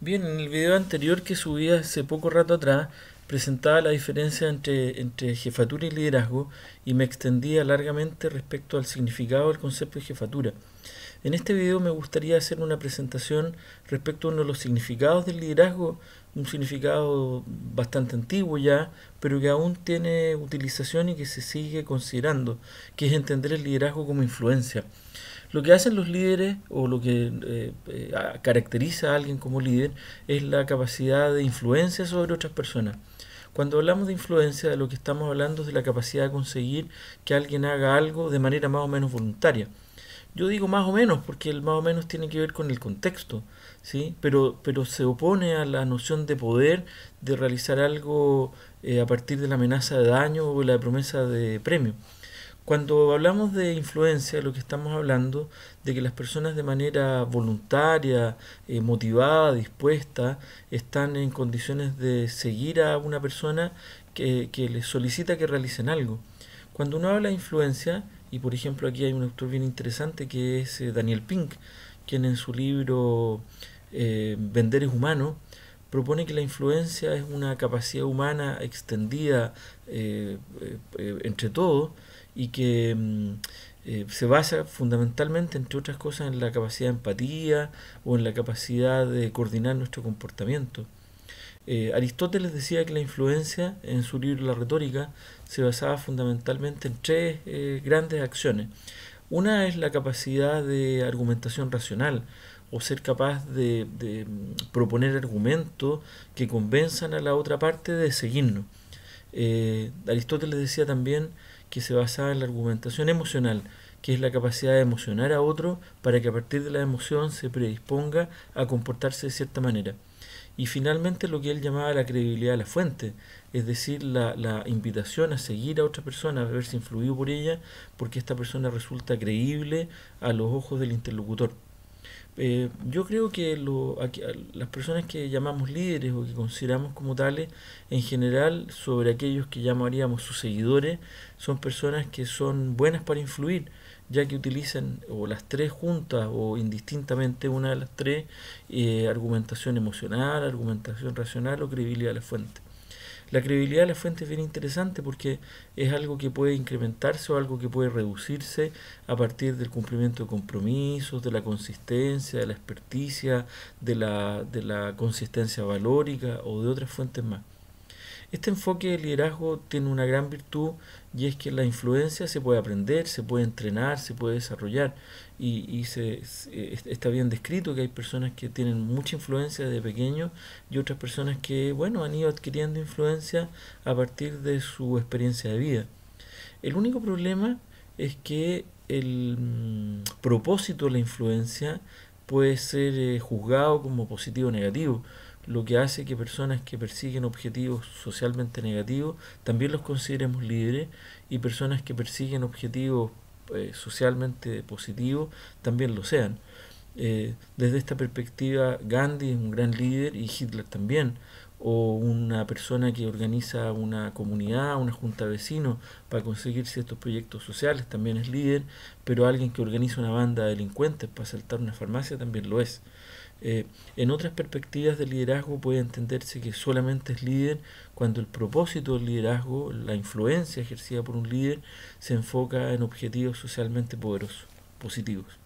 Bien, en el video anterior que subí hace poco rato atrás, presentaba la diferencia entre, entre jefatura y liderazgo y me extendía largamente respecto al significado del concepto de jefatura. En este video me gustaría hacer una presentación respecto a uno de los significados del liderazgo, un significado bastante antiguo ya, pero que aún tiene utilización y que se sigue considerando, que es entender el liderazgo como influencia. Lo que hacen los líderes o lo que eh, eh, caracteriza a alguien como líder es la capacidad de influencia sobre otras personas. Cuando hablamos de influencia, de lo que estamos hablando es de la capacidad de conseguir que alguien haga algo de manera más o menos voluntaria. Yo digo más o menos porque el más o menos tiene que ver con el contexto, ¿sí? pero, pero se opone a la noción de poder de realizar algo eh, a partir de la amenaza de daño o la promesa de premio. Cuando hablamos de influencia, lo que estamos hablando de que las personas de manera voluntaria, eh, motivada, dispuesta, están en condiciones de seguir a una persona que, que les solicita que realicen algo. Cuando uno habla de influencia, y por ejemplo aquí hay un autor bien interesante que es eh, Daniel Pink, quien en su libro eh, Vender es humano, propone que la influencia es una capacidad humana extendida entre todos y que mm, eh, se basa fundamentalmente, entre otras cosas, en la capacidad de empatía o en la capacidad de coordinar nuestro comportamiento. Eh, Aristóteles decía que la influencia, en su libro La retórica, se basaba fundamentalmente en tres eh, grandes acciones. Una es la capacidad de argumentación racional, o ser capaz de, mm, proponer argumentos que convenzan a la otra parte de seguirnos. Aristóteles decía también que se basaba en la argumentación emocional, que es la capacidad de emocionar a otro para que a partir de la emoción se predisponga a comportarse de cierta manera. Y finalmente lo que él llamaba la credibilidad de la fuente, es decir, la, la invitación a seguir a otra persona, a verse influido por ella, porque esta persona resulta creíble a los ojos del interlocutor. Eh, yo creo que lo, las personas que llamamos líderes o que consideramos como tales, en general, sobre aquellos que llamaríamos sus seguidores, son personas que son buenas para influir, ya que utilizan o las tres juntas o indistintamente una de las tres, eh, argumentación emocional, argumentación racional o credibilidad de la fuente. La credibilidad de la fuente es bien interesante porque es algo que puede incrementarse o algo que puede reducirse a partir del cumplimiento de compromisos, de la consistencia, de la experticia, de la, de la consistencia valórica o de otras fuentes más. Este enfoque de liderazgo tiene una gran virtud y es que la influencia se puede aprender, se puede entrenar, se puede desarrollar y, y se, está bien descrito que hay personas que tienen mucha influencia desde pequeño y otras personas que bueno han ido adquiriendo influencia a partir de su experiencia de vida. El único problema es que el mm, propósito de la influencia puede ser eh, juzgado como positivo o negativo lo que hace que personas que persiguen objetivos socialmente negativos también los consideremos líderes y personas que persiguen objetivos eh, socialmente positivos también lo sean. Eh, desde esta perspectiva, Gandhi es un gran líder y Hitler también, o una persona que organiza una comunidad, una junta de vecinos para conseguir ciertos proyectos sociales también es líder, pero alguien que organiza una banda de delincuentes para saltar una farmacia también lo es. Eh, en otras perspectivas de liderazgo puede entenderse que solamente es líder cuando el propósito del liderazgo, la influencia ejercida por un líder, se enfoca en objetivos socialmente poderosos, positivos.